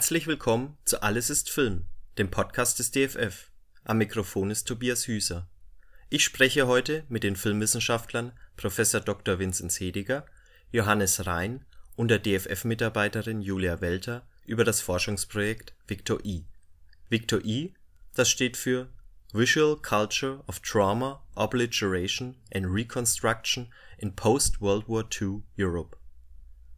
Herzlich willkommen zu Alles ist Film, dem Podcast des DFF. Am Mikrofon ist Tobias Hüser. Ich spreche heute mit den Filmwissenschaftlern Prof. Dr. Vinzenz Hediger, Johannes Rhein und der DFF-Mitarbeiterin Julia Welter über das Forschungsprojekt Victor I. Victor I, das steht für Visual Culture of Trauma, Obliteration and Reconstruction in Post-World War II Europe.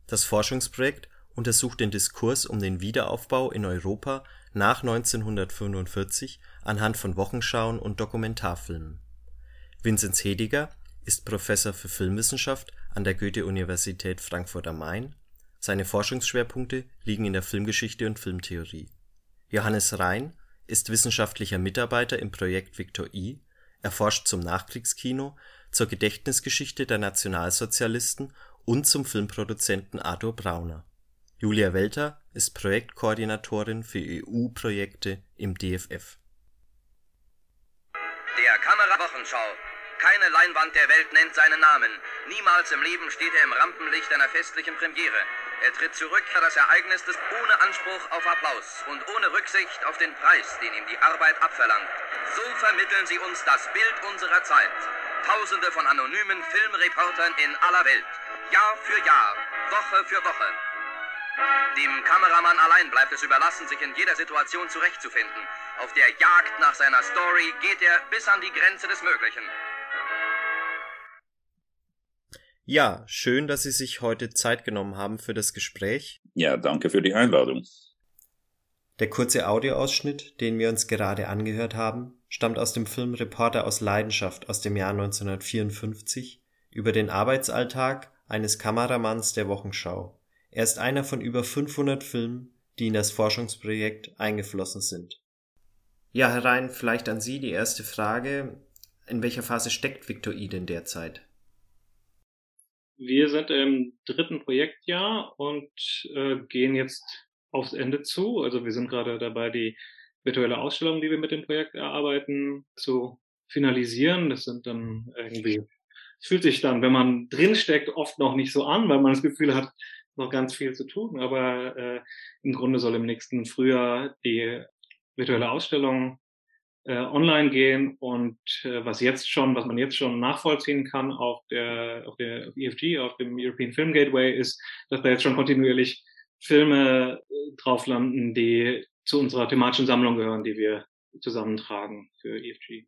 Das Forschungsprojekt untersucht den Diskurs um den Wiederaufbau in Europa nach 1945 anhand von Wochenschauen und Dokumentarfilmen. Vinzenz Hediger ist Professor für Filmwissenschaft an der Goethe-Universität Frankfurt am Main. Seine Forschungsschwerpunkte liegen in der Filmgeschichte und Filmtheorie. Johannes Rhein ist wissenschaftlicher Mitarbeiter im Projekt Victor I. Er forscht zum Nachkriegskino, zur Gedächtnisgeschichte der Nationalsozialisten und zum Filmproduzenten Arthur Brauner Julia Welter ist Projektkoordinatorin für EU-Projekte im DFF. Der Kamerawochenschau. Keine Leinwand der Welt nennt seinen Namen. Niemals im Leben steht er im Rampenlicht einer festlichen Premiere. Er tritt zurück das Ereignis des ohne Anspruch auf Applaus und ohne Rücksicht auf den Preis, den ihm die Arbeit abverlangt. So vermitteln sie uns das Bild unserer Zeit. Tausende von anonymen Filmreportern in aller Welt. Jahr für Jahr, Woche für Woche. Dem Kameramann allein bleibt es überlassen, sich in jeder Situation zurechtzufinden. Auf der Jagd nach seiner Story geht er bis an die Grenze des Möglichen. Ja, schön, dass Sie sich heute Zeit genommen haben für das Gespräch. Ja, danke für die Einladung. Der kurze Audioausschnitt, den wir uns gerade angehört haben, stammt aus dem Film Reporter aus Leidenschaft aus dem Jahr 1954 über den Arbeitsalltag eines Kameramanns der Wochenschau. Er ist einer von über 500 Filmen, die in das Forschungsprojekt eingeflossen sind. Ja, Herr Rhein, vielleicht an Sie die erste Frage. In welcher Phase steckt Victor I denn derzeit? Wir sind im dritten Projektjahr und äh, gehen jetzt aufs Ende zu. Also wir sind gerade dabei, die virtuelle Ausstellung, die wir mit dem Projekt erarbeiten, zu finalisieren. Das sind dann irgendwie, es fühlt sich dann, wenn man drinsteckt, oft noch nicht so an, weil man das Gefühl hat, noch ganz viel zu tun, aber äh, im Grunde soll im nächsten Frühjahr die virtuelle Ausstellung äh, online gehen und äh, was jetzt schon, was man jetzt schon nachvollziehen kann auf der, auf der auf EFG, auf dem European Film Gateway, ist, dass da jetzt schon kontinuierlich Filme äh, drauf landen, die zu unserer thematischen Sammlung gehören, die wir zusammentragen für EFG.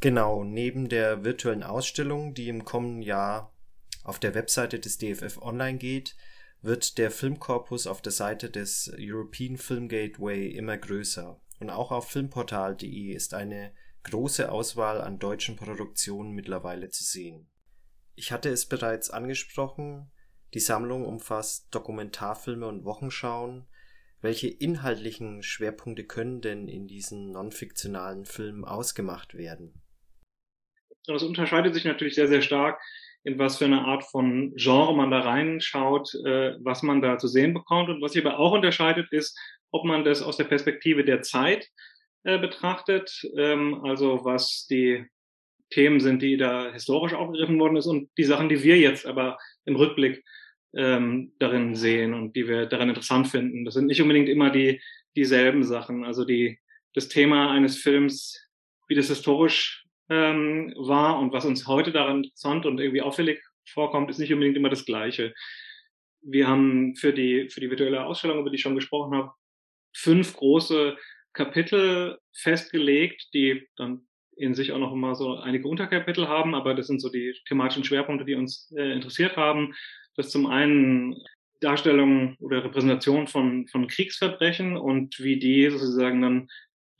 Genau, neben der virtuellen Ausstellung, die im kommenden Jahr auf der Webseite des DFF online geht, wird der Filmkorpus auf der Seite des European Film Gateway immer größer. Und auch auf filmportal.de ist eine große Auswahl an deutschen Produktionen mittlerweile zu sehen. Ich hatte es bereits angesprochen, die Sammlung umfasst Dokumentarfilme und Wochenschauen. Welche inhaltlichen Schwerpunkte können denn in diesen non-fiktionalen Filmen ausgemacht werden? Das unterscheidet sich natürlich sehr, sehr stark in was für eine Art von Genre man da reinschaut, äh, was man da zu sehen bekommt. Und was sich aber auch unterscheidet, ist, ob man das aus der Perspektive der Zeit äh, betrachtet, ähm, also was die Themen sind, die da historisch aufgegriffen worden ist und die Sachen, die wir jetzt aber im Rückblick ähm, darin sehen und die wir darin interessant finden. Das sind nicht unbedingt immer die dieselben Sachen. Also die das Thema eines Films, wie das historisch ähm, war und was uns heute daran interessant und irgendwie auffällig vorkommt, ist nicht unbedingt immer das Gleiche. Wir haben für die, für die virtuelle Ausstellung, über die ich schon gesprochen habe, fünf große Kapitel festgelegt, die dann in sich auch noch immer so einige Unterkapitel haben, aber das sind so die thematischen Schwerpunkte, die uns äh, interessiert haben. Das zum einen Darstellung oder Repräsentation von, von Kriegsverbrechen und wie die sozusagen dann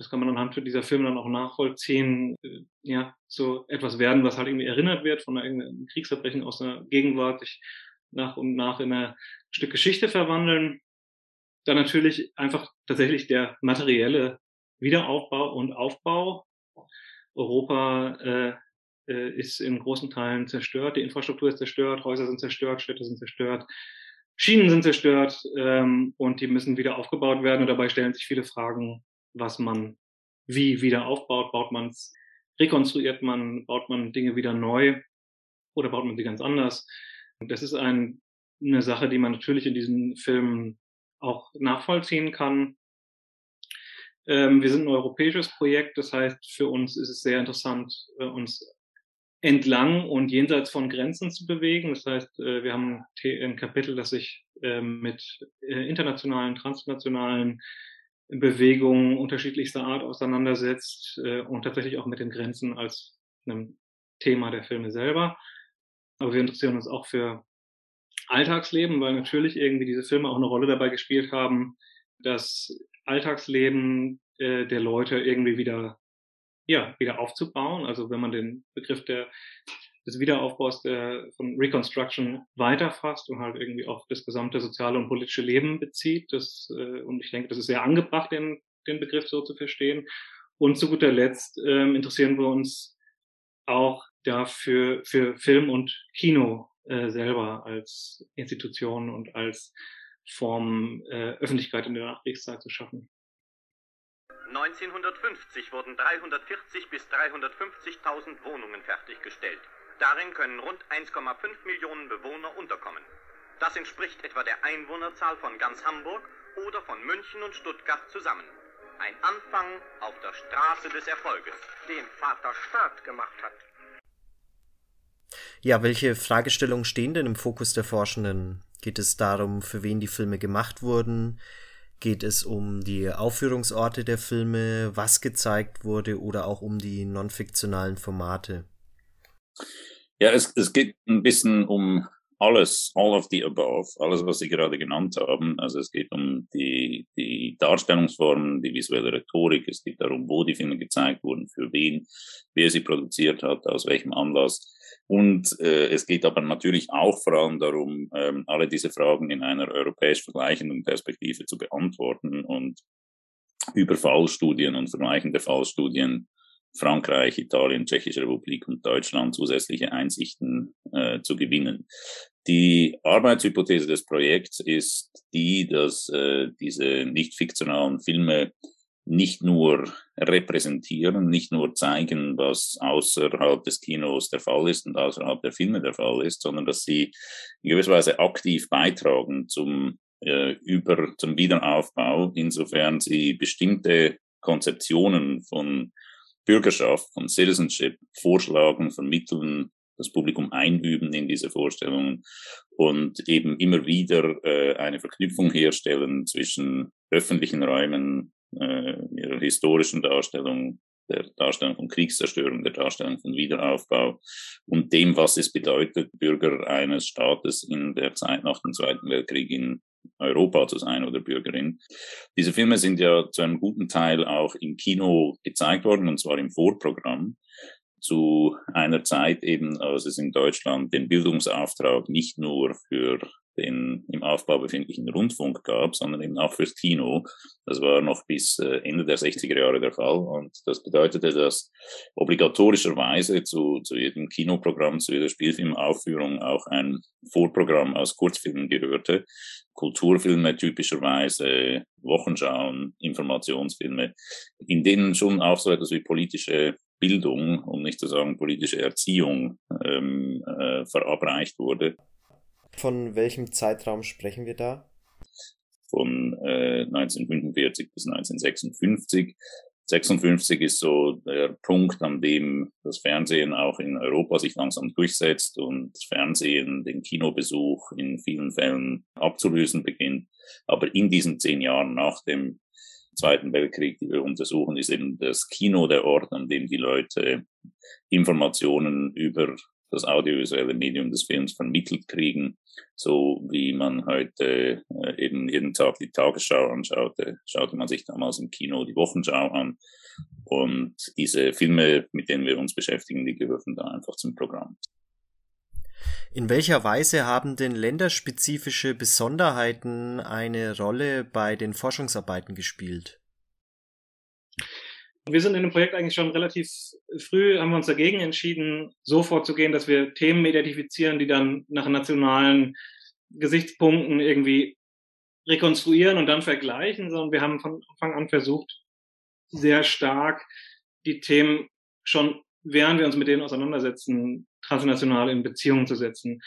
das kann man anhand dieser Filme dann auch nachvollziehen, äh, ja, so etwas werden, was halt irgendwie erinnert wird von irgendeinem Kriegsverbrechen aus einer Gegenwart, sich nach und nach in ein Stück Geschichte verwandeln. Dann natürlich einfach tatsächlich der materielle Wiederaufbau und Aufbau. Europa äh, äh, ist in großen Teilen zerstört, die Infrastruktur ist zerstört, Häuser sind zerstört, Städte sind zerstört, Schienen sind zerstört ähm, und die müssen wieder aufgebaut werden. Und dabei stellen sich viele Fragen, was man wie wieder aufbaut. Baut man es, rekonstruiert man, baut man Dinge wieder neu oder baut man sie ganz anders. Das ist ein, eine Sache, die man natürlich in diesen Filmen auch nachvollziehen kann. Ähm, wir sind ein europäisches Projekt, das heißt, für uns ist es sehr interessant, äh, uns entlang und jenseits von Grenzen zu bewegen. Das heißt, äh, wir haben ein Kapitel, das sich ähm, mit äh, internationalen, transnationalen Bewegungen unterschiedlichster Art auseinandersetzt äh, und tatsächlich auch mit den Grenzen als einem Thema der Filme selber. Aber wir interessieren uns auch für Alltagsleben, weil natürlich irgendwie diese Filme auch eine Rolle dabei gespielt haben, das Alltagsleben der Leute irgendwie wieder ja, wieder aufzubauen. Also wenn man den Begriff der, des Wiederaufbaus der, von Reconstruction weiterfasst und halt irgendwie auf das gesamte soziale und politische Leben bezieht. Das, äh, und ich denke, das ist sehr angebracht, den, den Begriff so zu verstehen. Und zu guter Letzt ähm, interessieren wir uns auch dafür für Film und Kino äh, selber als Institution und als Form äh, Öffentlichkeit in der Nachkriegszeit zu schaffen. 1950 wurden 340 bis 350.000 Wohnungen fertiggestellt. Darin können rund 1,5 Millionen Bewohner unterkommen. Das entspricht etwa der Einwohnerzahl von ganz Hamburg oder von München und Stuttgart zusammen. Ein Anfang auf der Straße des Erfolges, den Vater Staat gemacht hat. Ja, welche Fragestellungen stehen denn im Fokus der Forschenden? Geht es darum, für wen die Filme gemacht wurden? Geht es um die Aufführungsorte der Filme, was gezeigt wurde oder auch um die non-fiktionalen Formate? Ja, es, es geht ein bisschen um alles, all of the above, alles, was Sie gerade genannt haben. Also es geht um die, die Darstellungsformen, die visuelle Rhetorik, es geht darum, wo die Filme gezeigt wurden, für wen, wer sie produziert hat, aus welchem Anlass. Und äh, es geht aber natürlich auch vor allem darum, ähm, alle diese Fragen in einer europäisch vergleichenden Perspektive zu beantworten und über Fallstudien und vergleichende Fallstudien Frankreich, Italien, Tschechische Republik und Deutschland zusätzliche Einsichten äh, zu gewinnen. Die Arbeitshypothese des Projekts ist die, dass äh, diese nicht fiktionalen Filme nicht nur repräsentieren, nicht nur zeigen, was außerhalb des Kinos der Fall ist und außerhalb der Filme der Fall ist, sondern dass sie in gewisser Weise aktiv beitragen zum, äh, über, zum Wiederaufbau, insofern sie bestimmte Konzeptionen von Bürgerschaft, von Citizenship vorschlagen, vermitteln, das Publikum einüben in diese Vorstellungen und eben immer wieder äh, eine Verknüpfung herstellen zwischen öffentlichen Räumen, äh, ihrer historischen Darstellung, der Darstellung von Kriegszerstörung, der Darstellung von Wiederaufbau und dem, was es bedeutet, Bürger eines Staates in der Zeit nach dem Zweiten Weltkrieg in Europa zu sein oder Bürgerin. Diese Filme sind ja zu einem guten Teil auch im Kino gezeigt worden, und zwar im Vorprogramm zu einer Zeit eben, als es in Deutschland den Bildungsauftrag nicht nur für den im Aufbau befindlichen Rundfunk gab, sondern eben auch fürs Kino. Das war noch bis äh, Ende der 60er Jahre der Fall und das bedeutete, dass obligatorischerweise zu, zu jedem Kinoprogramm, zu jeder Spielfilmaufführung auch ein Vorprogramm aus Kurzfilmen gehörte. Kulturfilme typischerweise, Wochenschauen, Informationsfilme, in denen schon auch so etwas wie politische Bildung, um nicht zu sagen politische Erziehung, ähm, äh, verabreicht wurde. Von welchem Zeitraum sprechen wir da? Von äh, 1945 bis 1956. 56 ist so der Punkt, an dem das Fernsehen auch in Europa sich langsam durchsetzt und das Fernsehen den Kinobesuch in vielen Fällen abzulösen beginnt. Aber in diesen zehn Jahren nach dem Zweiten Weltkrieg, die wir untersuchen, ist eben das Kino der Ort, an dem die Leute Informationen über das audiovisuelle Medium des Films vermittelt kriegen, so wie man heute äh, eben jeden Tag die Tagesschau anschaute, schaute man sich damals im Kino die Wochenschau an. Und diese Filme, mit denen wir uns beschäftigen, die gehören da einfach zum Programm. In welcher Weise haben denn länderspezifische Besonderheiten eine Rolle bei den Forschungsarbeiten gespielt? Wir sind in dem Projekt eigentlich schon relativ früh, haben wir uns dagegen entschieden, so vorzugehen, dass wir Themen identifizieren, die dann nach nationalen Gesichtspunkten irgendwie rekonstruieren und dann vergleichen, sondern wir haben von Anfang an versucht, sehr stark die Themen schon, während wir uns mit denen auseinandersetzen, transnational in Beziehung zu setzen.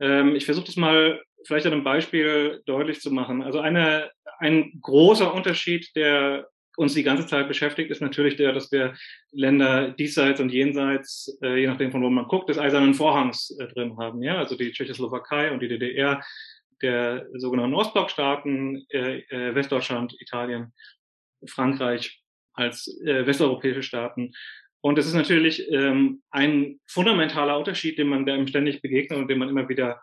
Ähm, ich versuche das mal vielleicht an einem Beispiel deutlich zu machen. Also eine, ein großer Unterschied, der uns die ganze Zeit beschäftigt, ist natürlich der, dass wir Länder diesseits und jenseits, äh, je nachdem von wo man guckt, des Eisernen Vorhangs äh, drin haben. Ja, also die Tschechoslowakei und die DDR, der sogenannten Ostblockstaaten, äh, äh, Westdeutschland, Italien, Frankreich als äh, westeuropäische Staaten. Und es ist natürlich ähm, ein fundamentaler Unterschied, den man dem ständig begegnet und den man immer wieder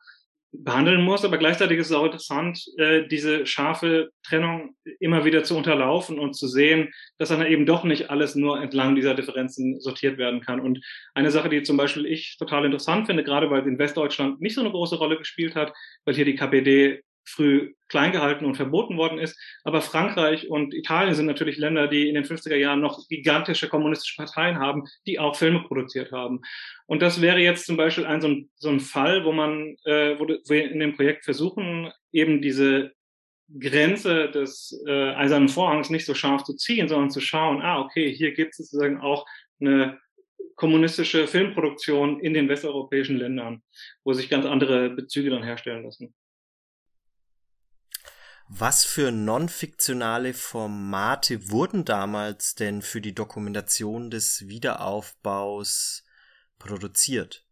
behandeln muss. Aber gleichzeitig ist es auch interessant, äh, diese scharfe Trennung immer wieder zu unterlaufen und zu sehen, dass dann eben doch nicht alles nur entlang dieser Differenzen sortiert werden kann. Und eine Sache, die zum Beispiel ich total interessant finde, gerade weil in Westdeutschland nicht so eine große Rolle gespielt hat, weil hier die KPD früh klein gehalten und verboten worden ist. Aber Frankreich und Italien sind natürlich Länder, die in den 50er Jahren noch gigantische kommunistische Parteien haben, die auch Filme produziert haben. Und das wäre jetzt zum Beispiel ein so ein, so ein Fall, wo man, äh, wo wir in dem Projekt versuchen, eben diese Grenze des äh, eisernen Vorhangs nicht so scharf zu ziehen, sondern zu schauen, ah, okay, hier gibt es sozusagen auch eine kommunistische Filmproduktion in den westeuropäischen Ländern, wo sich ganz andere Bezüge dann herstellen lassen. Was für non-fiktionale Formate wurden damals denn für die Dokumentation des Wiederaufbaus produziert?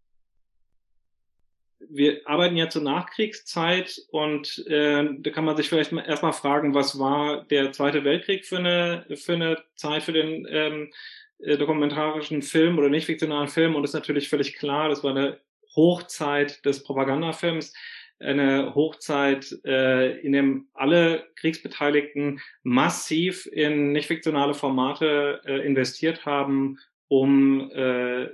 Wir arbeiten ja zur Nachkriegszeit und äh, da kann man sich vielleicht erstmal fragen, was war der Zweite Weltkrieg für eine, für eine Zeit für den ähm, äh, dokumentarischen Film oder nicht fiktionalen Film und ist natürlich völlig klar, das war eine Hochzeit des Propagandafilms eine Hochzeit, äh, in dem alle Kriegsbeteiligten massiv in nicht fiktionale Formate äh, investiert haben, um äh,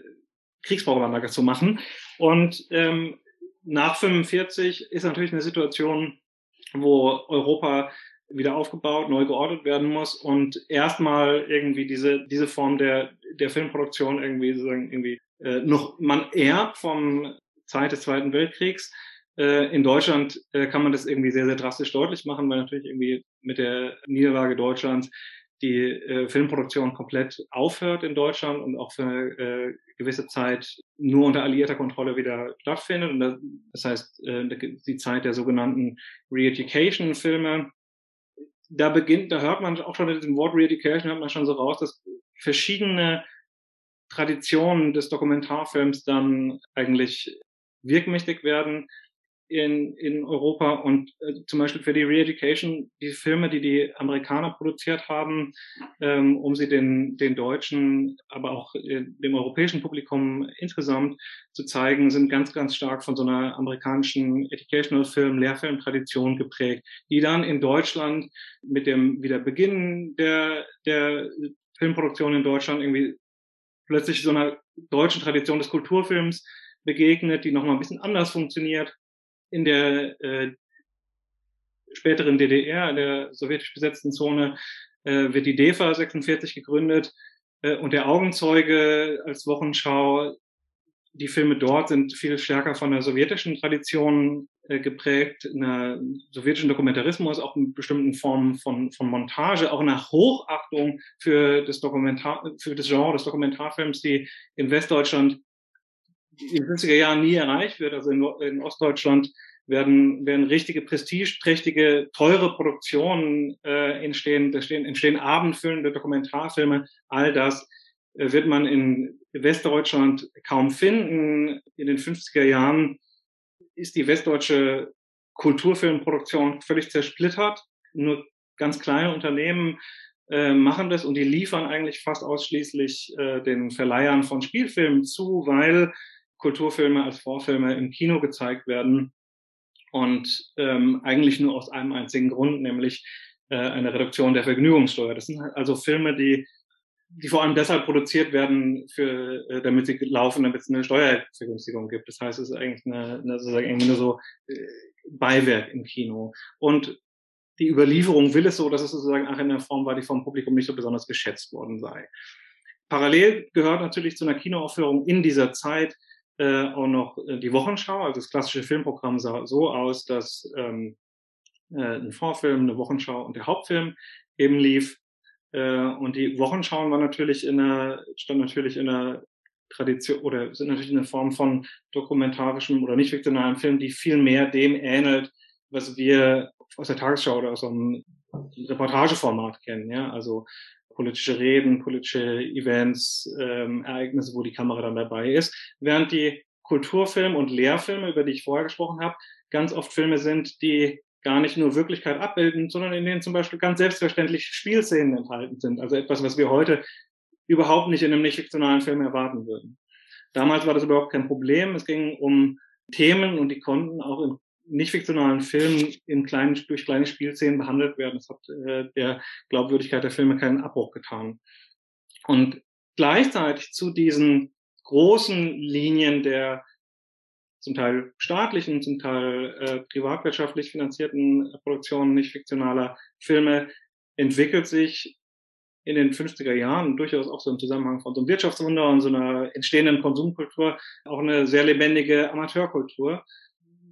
Kriegspropaganda zu machen. Und ähm, nach 45 ist natürlich eine Situation, wo Europa wieder aufgebaut, neu geordnet werden muss und erstmal irgendwie diese diese Form der der Filmproduktion irgendwie sozusagen irgendwie äh, noch man erbt vom Zeit des Zweiten Weltkriegs äh, in Deutschland äh, kann man das irgendwie sehr, sehr drastisch deutlich machen, weil natürlich irgendwie mit der Niederlage Deutschlands die äh, Filmproduktion komplett aufhört in Deutschland und auch für eine äh, gewisse Zeit nur unter alliierter Kontrolle wieder stattfindet. Und das, das heißt, äh, die Zeit der sogenannten Re-Education-Filme. Da beginnt, da hört man auch schon mit dem Wort Re-Education, hört man schon so raus, dass verschiedene Traditionen des Dokumentarfilms dann eigentlich wirkmächtig werden in, in Europa und äh, zum Beispiel für die Re-Education, die Filme, die die Amerikaner produziert haben, ähm, um sie den, den Deutschen, aber auch äh, dem europäischen Publikum insgesamt zu zeigen, sind ganz, ganz stark von so einer amerikanischen Educational Film, Lehrfilm-Tradition geprägt, die dann in Deutschland mit dem Wiederbeginn der, der Filmproduktion in Deutschland irgendwie plötzlich so einer deutschen Tradition des Kulturfilms begegnet, die nochmal ein bisschen anders funktioniert in der äh, späteren DDR, in der sowjetisch besetzten Zone, äh, wird die DEFA 46 gegründet äh, und der Augenzeuge als Wochenschau. Die Filme dort sind viel stärker von der sowjetischen Tradition äh, geprägt, einer sowjetischen Dokumentarismus, auch in bestimmten Formen von, von Montage, auch nach Hochachtung für das Dokumentar, für das Genre des Dokumentarfilms, die in Westdeutschland in den 50er Jahren nie erreicht wird. Also in, in Ostdeutschland werden, werden richtige prestigeträchtige, teure Produktionen äh, entstehen, da stehen, entstehen abendfüllende Dokumentarfilme. All das äh, wird man in Westdeutschland kaum finden. In den 50er Jahren ist die westdeutsche Kulturfilmproduktion völlig zersplittert. Nur ganz kleine Unternehmen äh, machen das und die liefern eigentlich fast ausschließlich äh, den Verleihern von Spielfilmen zu, weil Kulturfilme als Vorfilme im Kino gezeigt werden und ähm, eigentlich nur aus einem einzigen Grund, nämlich äh, eine Reduktion der Vergnügungssteuer. Das sind also Filme, die die vor allem deshalb produziert werden, für, äh, damit sie laufen, damit es eine Steuervergünstigung gibt. Das heißt, es ist eigentlich eine, eine sozusagen irgendwie nur so äh, Beiwerk im Kino. Und die Überlieferung will es so, dass es sozusagen auch in der Form war, die vom Publikum nicht so besonders geschätzt worden sei. Parallel gehört natürlich zu einer Kinoaufführung in dieser Zeit äh, auch noch äh, die Wochenschau. Also das klassische Filmprogramm sah so aus, dass ähm, äh, ein Vorfilm, eine Wochenschau und der Hauptfilm eben lief. Äh, und die Wochenschauen war natürlich in einer, stand natürlich in einer Tradition oder sind natürlich eine Form von dokumentarischem oder nicht fiktionalen Film, die viel mehr dem ähnelt, was wir aus der Tagesschau oder aus einem Reportageformat kennen, ja, also politische Reden, politische Events, ähm, Ereignisse, wo die Kamera dann dabei ist, während die Kulturfilme und Lehrfilme, über die ich vorher gesprochen habe, ganz oft Filme sind, die gar nicht nur Wirklichkeit abbilden, sondern in denen zum Beispiel ganz selbstverständlich Spielszenen enthalten sind. Also etwas, was wir heute überhaupt nicht in einem nicht fiktionalen Film erwarten würden. Damals war das überhaupt kein Problem. Es ging um Themen und die konnten auch in nicht fiktionalen Filmen in kleinen, durch kleine Spielszenen behandelt werden. Das hat äh, der Glaubwürdigkeit der Filme keinen Abbruch getan. Und gleichzeitig zu diesen großen Linien der zum Teil staatlichen, zum Teil äh, privatwirtschaftlich finanzierten Produktionen nicht fiktionaler Filme entwickelt sich in den 50er Jahren durchaus auch so im Zusammenhang von so einem Wirtschaftswunder und so einer entstehenden Konsumkultur auch eine sehr lebendige Amateurkultur,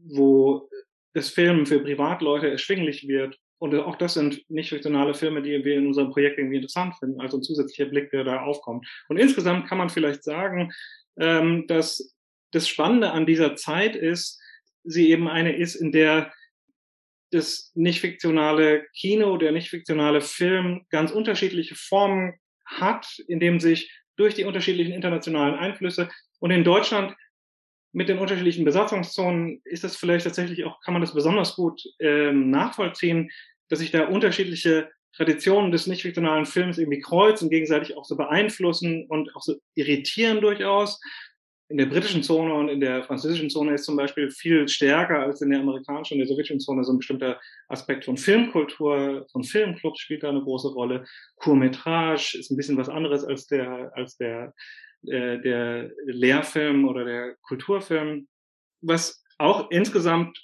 wo das Filmen für Privatleute erschwinglich wird. Und auch das sind nicht fiktionale Filme, die wir in unserem Projekt irgendwie interessant finden, also ein zusätzlicher Blick, der da aufkommt. Und insgesamt kann man vielleicht sagen, ähm, dass das Spannende an dieser Zeit ist, sie eben eine ist, in der das nicht fiktionale Kino, der nicht fiktionale Film ganz unterschiedliche Formen hat, in dem sich durch die unterschiedlichen internationalen Einflüsse und in Deutschland mit den unterschiedlichen Besatzungszonen ist das vielleicht tatsächlich auch, kann man das besonders gut ähm, nachvollziehen, dass sich da unterschiedliche Traditionen des nicht fiktionalen Films irgendwie kreuzen, gegenseitig auch so beeinflussen und auch so irritieren durchaus. In der britischen Zone und in der französischen Zone ist zum Beispiel viel stärker als in der amerikanischen und der sowjetischen Zone so ein bestimmter Aspekt von Filmkultur, von Filmclubs spielt da eine große Rolle. Courmetrage ist ein bisschen was anderes als der, als der äh, der Lehrfilm oder der Kulturfilm. Was auch insgesamt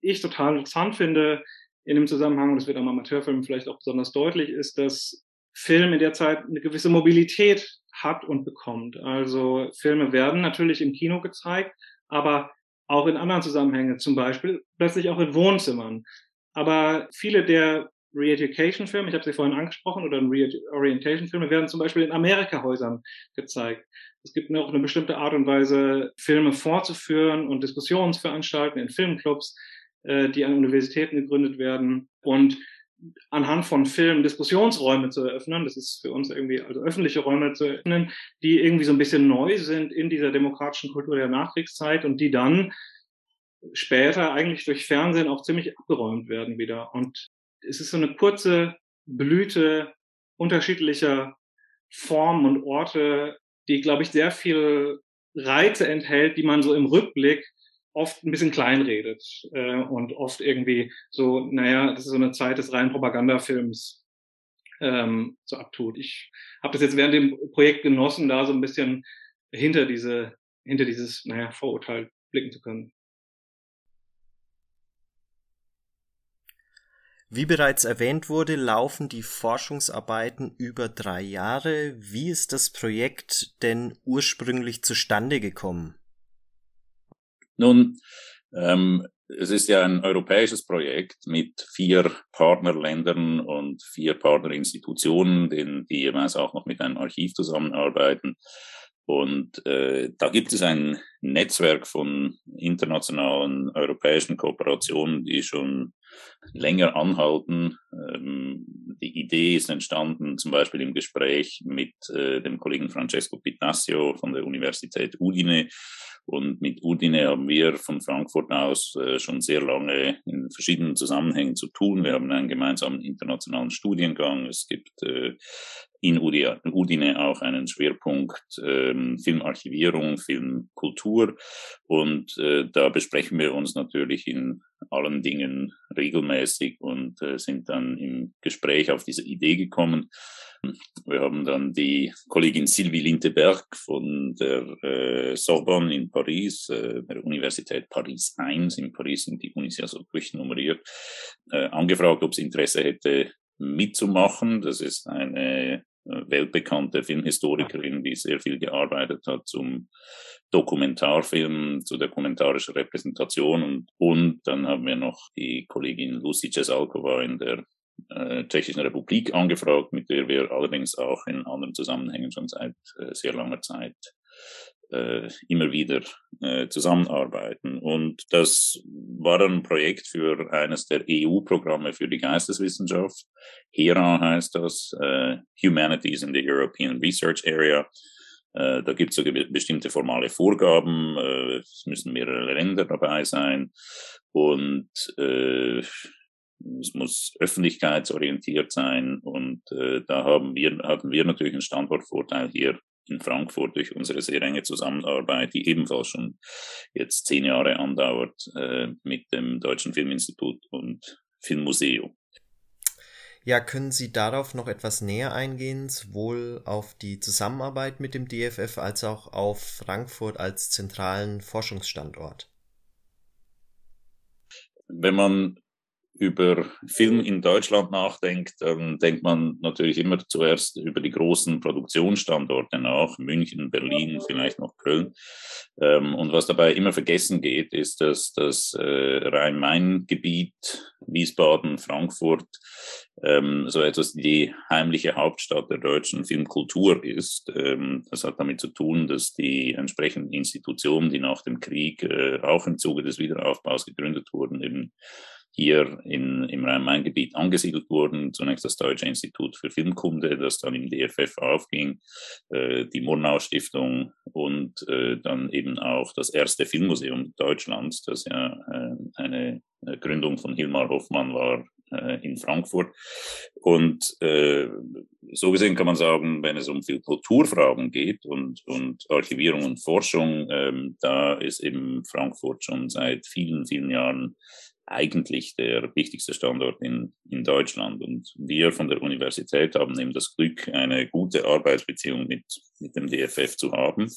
ich total interessant finde in dem Zusammenhang, das wird am Amateurfilm vielleicht auch besonders deutlich, ist, dass Film in der Zeit eine gewisse Mobilität hat und bekommt. Also Filme werden natürlich im Kino gezeigt, aber auch in anderen Zusammenhängen, zum Beispiel plötzlich auch in Wohnzimmern. Aber viele der Re-Education-Filme, ich habe sie vorhin angesprochen, oder Re-Orientation-Filme werden zum Beispiel in Amerika-Häusern gezeigt. Es gibt auch eine bestimmte Art und Weise, Filme vorzuführen und Diskussionsveranstalten in Filmclubs, äh, die an Universitäten gegründet werden und anhand von Filmen Diskussionsräume zu eröffnen. Das ist für uns irgendwie also öffentliche Räume zu eröffnen, die irgendwie so ein bisschen neu sind in dieser demokratischen Kultur der Nachkriegszeit und die dann später eigentlich durch Fernsehen auch ziemlich abgeräumt werden wieder. Und es ist so eine kurze Blüte unterschiedlicher Formen und Orte, die, glaube ich, sehr viel Reize enthält, die man so im Rückblick oft ein bisschen kleinredet äh, und oft irgendwie so, naja, das ist so eine Zeit des reinen Propagandafilms ähm, so abtut. Ich habe das jetzt während dem Projekt genossen, da so ein bisschen hinter diese, hinter dieses, naja, Vorurteil blicken zu können. Wie bereits erwähnt wurde, laufen die Forschungsarbeiten über drei Jahre. Wie ist das Projekt denn ursprünglich zustande gekommen? Nun, ähm, es ist ja ein europäisches Projekt mit vier Partnerländern und vier Partnerinstitutionen, denen, die jeweils auch noch mit einem Archiv zusammenarbeiten. Und äh, da gibt es ein Netzwerk von internationalen europäischen Kooperationen, die schon länger anhalten. Ähm, die Idee ist entstanden zum Beispiel im Gespräch mit äh, dem Kollegen Francesco Pittasio von der Universität Udine. Und mit Udine haben wir von Frankfurt aus äh, schon sehr lange in verschiedenen Zusammenhängen zu tun. Wir haben einen gemeinsamen internationalen Studiengang. Es gibt äh, in Udine auch einen Schwerpunkt ähm, Filmarchivierung, Filmkultur. Und äh, da besprechen wir uns natürlich in allen Dingen regelmäßig und äh, sind dann im Gespräch auf diese Idee gekommen. Wir haben dann die Kollegin Sylvie Linteberg von der äh, Sorbonne in Paris, äh, der Universität Paris I. In Paris sind die Unis ja so durchnummeriert, äh, angefragt, ob sie Interesse hätte, mitzumachen. Das ist eine weltbekannte Filmhistorikerin, die sehr viel gearbeitet hat zum Dokumentarfilm, zu dokumentarischer Repräsentation. Und, und dann haben wir noch die Kollegin Lucy Cesalkova in der äh, Tschechischen Republik angefragt, mit der wir allerdings auch in anderen Zusammenhängen schon seit äh, sehr langer Zeit äh, immer wieder äh, zusammenarbeiten. Und das war ein Projekt für eines der EU-Programme für die Geisteswissenschaft. HERA heißt das, äh, Humanities in the European Research Area. Äh, da gibt es so bestimmte formale Vorgaben, äh, es müssen mehrere Länder dabei sein und äh, es muss öffentlichkeitsorientiert sein und äh, da haben wir, hatten wir natürlich einen Standortvorteil hier in Frankfurt durch unsere sehr enge Zusammenarbeit, die ebenfalls schon jetzt zehn Jahre andauert, äh, mit dem Deutschen Filminstitut und Filmmuseum. Ja, können Sie darauf noch etwas näher eingehen, sowohl auf die Zusammenarbeit mit dem DFF als auch auf Frankfurt als zentralen Forschungsstandort? Wenn man über Film in Deutschland nachdenkt, dann denkt man natürlich immer zuerst über die großen Produktionsstandorte nach, München, Berlin, vielleicht noch Köln. Ähm, und was dabei immer vergessen geht, ist, dass das äh, Rhein-Main-Gebiet, Wiesbaden, Frankfurt, ähm, so etwas die heimliche Hauptstadt der deutschen Filmkultur ist. Ähm, das hat damit zu tun, dass die entsprechenden Institutionen, die nach dem Krieg äh, auch im Zuge des Wiederaufbaus gegründet wurden, eben hier in, im Rhein-Main-Gebiet angesiedelt wurden. Zunächst das Deutsche Institut für Filmkunde, das dann im DFF aufging, äh, die Murnau-Stiftung und äh, dann eben auch das erste Filmmuseum Deutschlands, das ja äh, eine Gründung von Hilmar Hoffmann war äh, in Frankfurt. Und äh, so gesehen kann man sagen, wenn es um viel Kulturfragen geht und, und Archivierung und Forschung, ähm, da ist eben Frankfurt schon seit vielen, vielen Jahren eigentlich der wichtigste Standort in, in Deutschland. Und wir von der Universität haben eben das Glück, eine gute Arbeitsbeziehung mit, mit dem DFF zu haben.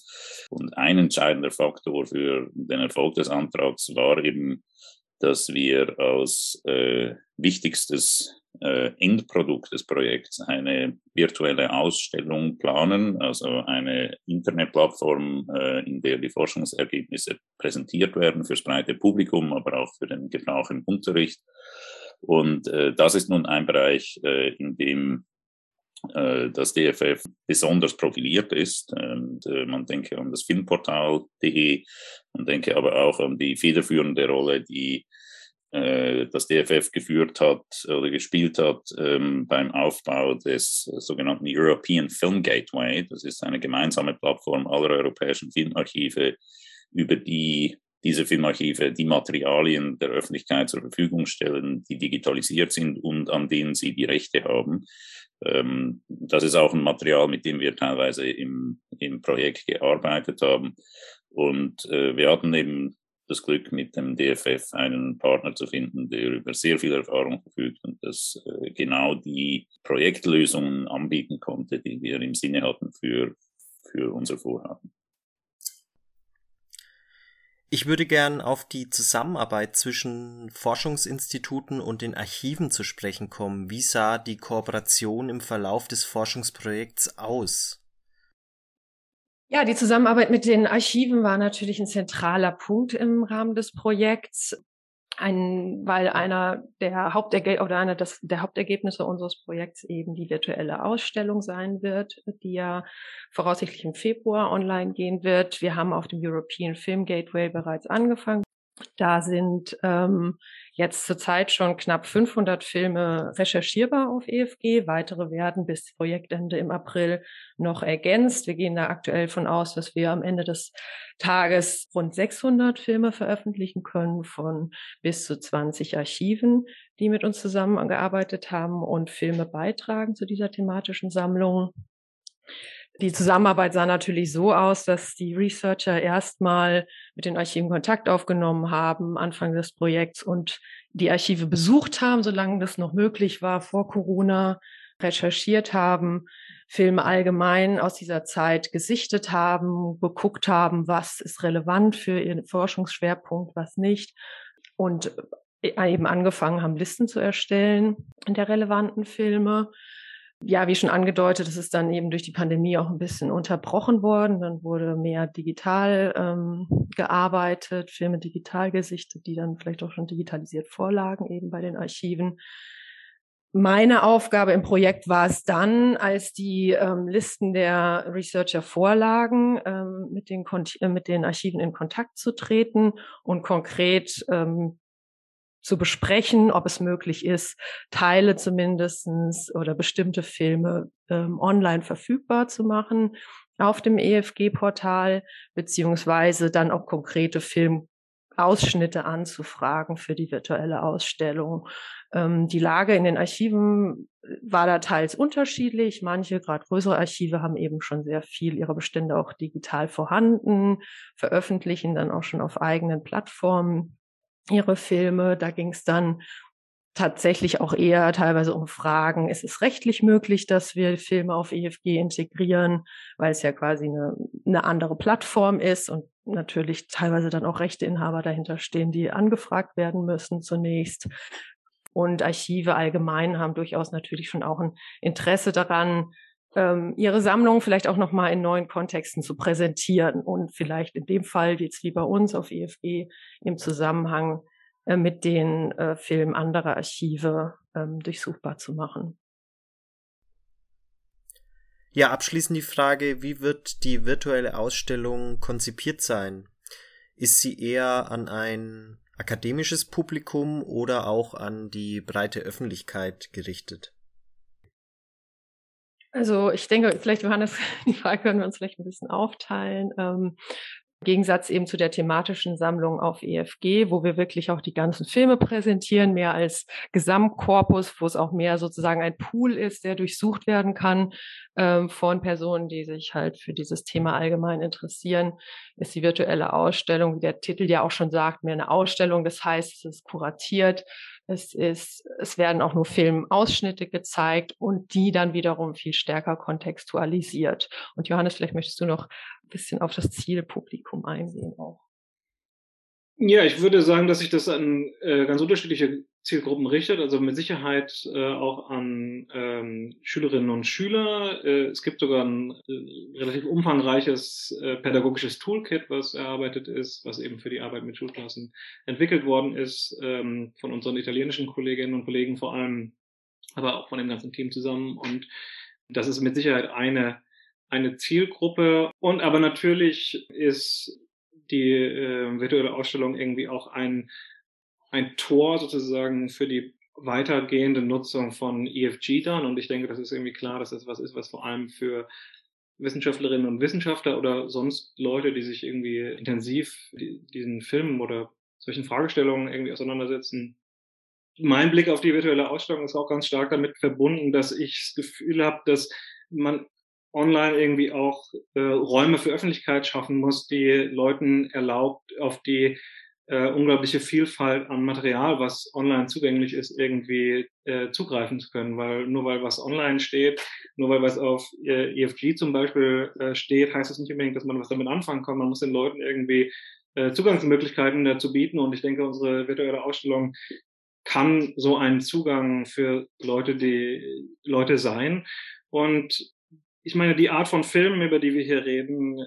Und ein entscheidender Faktor für den Erfolg des Antrags war eben, dass wir als äh, wichtigstes äh, Endprodukt des Projekts eine virtuelle Ausstellung planen, also eine Internetplattform, äh, in der die Forschungsergebnisse präsentiert werden fürs breite Publikum, aber auch für den Gebrauch im Unterricht. Und äh, das ist nun ein Bereich, äh, in dem das DFF besonders profiliert ist. Und, äh, man denke an das Filmportal.de, man denke aber auch an die federführende Rolle, die äh, das DFF geführt hat oder gespielt hat ähm, beim Aufbau des sogenannten European Film Gateway. Das ist eine gemeinsame Plattform aller europäischen Filmarchive, über die diese Filmarchive die Materialien der Öffentlichkeit zur Verfügung stellen, die digitalisiert sind und an denen sie die Rechte haben. Ähm, das ist auch ein Material, mit dem wir teilweise im, im Projekt gearbeitet haben. Und äh, wir hatten eben das Glück, mit dem DFF einen Partner zu finden, der über sehr viel Erfahrung verfügt und das äh, genau die Projektlösungen anbieten konnte, die wir im Sinne hatten für, für unser Vorhaben. Ich würde gern auf die Zusammenarbeit zwischen Forschungsinstituten und den Archiven zu sprechen kommen. Wie sah die Kooperation im Verlauf des Forschungsprojekts aus? Ja, die Zusammenarbeit mit den Archiven war natürlich ein zentraler Punkt im Rahmen des Projekts. Ein, weil einer der Haupterge oder einer des, der Hauptergebnisse unseres Projekts eben die virtuelle Ausstellung sein wird, die ja voraussichtlich im Februar online gehen wird. Wir haben auf dem European Film Gateway bereits angefangen. Da sind ähm, jetzt zurzeit schon knapp 500 Filme recherchierbar auf EFG. Weitere werden bis Projektende im April noch ergänzt. Wir gehen da aktuell von aus, dass wir am Ende des Tages rund 600 Filme veröffentlichen können von bis zu 20 Archiven, die mit uns zusammengearbeitet haben und Filme beitragen zu dieser thematischen Sammlung. Die Zusammenarbeit sah natürlich so aus, dass die Researcher erstmal mit den Archiven Kontakt aufgenommen haben, Anfang des Projekts und die Archive besucht haben, solange das noch möglich war, vor Corona, recherchiert haben, Filme allgemein aus dieser Zeit gesichtet haben, geguckt haben, was ist relevant für ihren Forschungsschwerpunkt, was nicht und eben angefangen haben, Listen zu erstellen der relevanten Filme ja, wie schon angedeutet, es ist dann eben durch die Pandemie auch ein bisschen unterbrochen worden. Dann wurde mehr digital ähm, gearbeitet, Filme digital gesichtet, die dann vielleicht auch schon digitalisiert vorlagen, eben bei den Archiven. meine Aufgabe im Projekt war es dann, als die ähm, Listen der Researcher vorlagen, ähm, mit, den äh, mit den Archiven in Kontakt zu treten und konkret ähm, zu besprechen, ob es möglich ist, Teile zumindestens oder bestimmte Filme ähm, online verfügbar zu machen auf dem EFG-Portal, beziehungsweise dann auch konkrete Film Ausschnitte anzufragen für die virtuelle Ausstellung. Ähm, die Lage in den Archiven war da teils unterschiedlich. Manche, gerade größere Archive, haben eben schon sehr viel ihrer Bestände auch digital vorhanden, veröffentlichen dann auch schon auf eigenen Plattformen ihre Filme. Da ging es dann tatsächlich auch eher teilweise um Fragen, ist es rechtlich möglich, dass wir Filme auf EFG integrieren, weil es ja quasi eine, eine andere Plattform ist und natürlich teilweise dann auch Rechteinhaber dahinter stehen, die angefragt werden müssen zunächst. Und Archive allgemein haben durchaus natürlich schon auch ein Interesse daran, ähm, ihre Sammlung vielleicht auch nochmal in neuen Kontexten zu präsentieren und vielleicht in dem Fall jetzt wie bei uns auf EFG im Zusammenhang äh, mit den äh, Filmen anderer Archive ähm, durchsuchbar zu machen. Ja, abschließend die Frage, wie wird die virtuelle Ausstellung konzipiert sein? Ist sie eher an ein akademisches Publikum oder auch an die breite Öffentlichkeit gerichtet? Also ich denke, vielleicht Johannes, die Frage können wir uns vielleicht ein bisschen aufteilen. Ähm, Gegensatz eben zu der thematischen Sammlung auf EFG, wo wir wirklich auch die ganzen Filme präsentieren, mehr als Gesamtkorpus, wo es auch mehr sozusagen ein Pool ist, der durchsucht werden kann ähm, von Personen, die sich halt für dieses Thema allgemein interessieren, ist die virtuelle Ausstellung, wie der Titel ja auch schon sagt, mehr eine Ausstellung. Das heißt, es ist kuratiert, es ist, es werden auch nur Filmausschnitte gezeigt und die dann wiederum viel stärker kontextualisiert. Und Johannes, vielleicht möchtest du noch ein bisschen auf das Zielpublikum eingehen auch. Ja, ich würde sagen, dass sich das an äh, ganz unterschiedliche Zielgruppen richtet, also mit Sicherheit äh, auch an ähm, Schülerinnen und Schüler. Äh, es gibt sogar ein äh, relativ umfangreiches äh, pädagogisches Toolkit, was erarbeitet ist, was eben für die Arbeit mit Schulklassen entwickelt worden ist, ähm, von unseren italienischen Kolleginnen und Kollegen vor allem, aber auch von dem ganzen Team zusammen. Und das ist mit Sicherheit eine, eine Zielgruppe. Und aber natürlich ist die äh, virtuelle Ausstellung irgendwie auch ein ein Tor sozusagen für die weitergehende Nutzung von EFG dann. Und ich denke, das ist irgendwie klar, dass das was ist, was vor allem für Wissenschaftlerinnen und Wissenschaftler oder sonst Leute, die sich irgendwie intensiv diesen Filmen oder solchen Fragestellungen irgendwie auseinandersetzen. Mein Blick auf die virtuelle Ausstellung ist auch ganz stark damit verbunden, dass ich das Gefühl habe, dass man online irgendwie auch äh, Räume für Öffentlichkeit schaffen muss, die Leuten erlaubt, auf die äh, unglaubliche Vielfalt an Material, was online zugänglich ist, irgendwie äh, zugreifen zu können. Weil nur weil was online steht, nur weil was auf äh, EFG zum Beispiel äh, steht, heißt das nicht unbedingt, dass man was damit anfangen kann. Man muss den Leuten irgendwie äh, Zugangsmöglichkeiten dazu bieten. Und ich denke, unsere virtuelle Ausstellung kann so ein Zugang für Leute, die Leute sein. Und ich meine, die Art von Filmen, über die wir hier reden,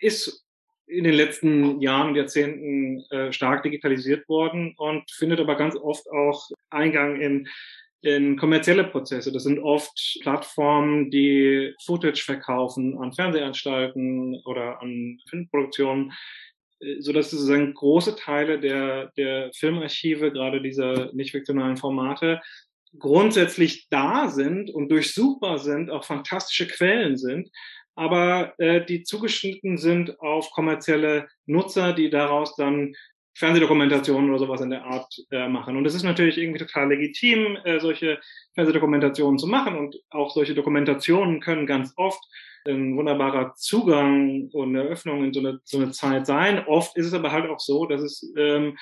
ist in den letzten Jahren und Jahrzehnten äh, stark digitalisiert worden und findet aber ganz oft auch Eingang in, in kommerzielle Prozesse. Das sind oft Plattformen, die Footage verkaufen an Fernsehanstalten oder an Filmproduktionen, äh, so dass sozusagen große Teile der, der Filmarchive, gerade dieser nicht fiktionalen Formate, grundsätzlich da sind und durchsuchbar sind, auch fantastische Quellen sind, aber äh, die zugeschnitten sind auf kommerzielle Nutzer, die daraus dann Fernsehdokumentationen oder sowas in der Art äh, machen. Und es ist natürlich irgendwie total legitim, äh, solche Fernsehdokumentationen zu machen. Und auch solche Dokumentationen können ganz oft ein wunderbarer Zugang und eine Öffnung in so eine, so eine Zeit sein. Oft ist es aber halt auch so, dass es ähm,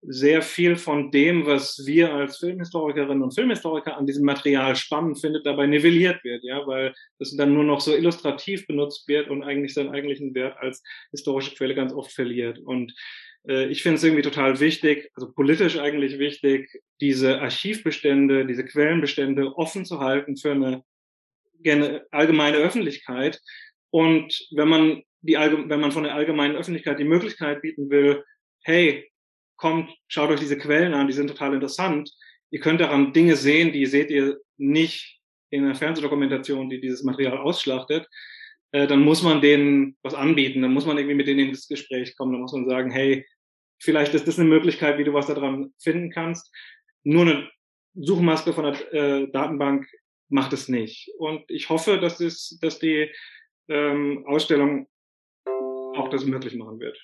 sehr viel von dem, was wir als Filmhistorikerinnen und Filmhistoriker an diesem Material spannend findet, dabei nivelliert wird, ja, weil das dann nur noch so illustrativ benutzt wird und eigentlich seinen eigentlichen Wert als historische Quelle ganz oft verliert. Und ich finde es irgendwie total wichtig, also politisch eigentlich wichtig, diese Archivbestände, diese Quellenbestände offen zu halten für eine allgemeine Öffentlichkeit. Und wenn man die, wenn man von der allgemeinen Öffentlichkeit die Möglichkeit bieten will, hey, kommt, schaut euch diese Quellen an, die sind total interessant, ihr könnt daran Dinge sehen, die seht ihr nicht in einer Fernsehdokumentation, die dieses Material ausschlachtet, äh, dann muss man denen was anbieten, dann muss man irgendwie mit denen ins Gespräch kommen, dann muss man sagen, hey, vielleicht ist das eine Möglichkeit, wie du was daran finden kannst. Nur eine Suchmaske von der äh, Datenbank macht es nicht. Und ich hoffe, dass, es, dass die ähm, Ausstellung auch das möglich machen wird.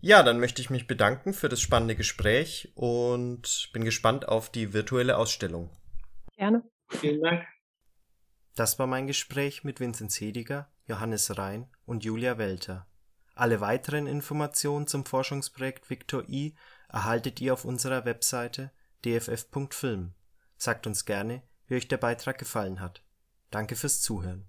Ja, dann möchte ich mich bedanken für das spannende Gespräch und bin gespannt auf die virtuelle Ausstellung. Gerne. Vielen Dank. Das war mein Gespräch mit Vinzenz Hediger, Johannes Rhein und Julia Welter. Alle weiteren Informationen zum Forschungsprojekt Victor I erhaltet ihr auf unserer Webseite dff.film. Sagt uns gerne, wie euch der Beitrag gefallen hat. Danke fürs Zuhören.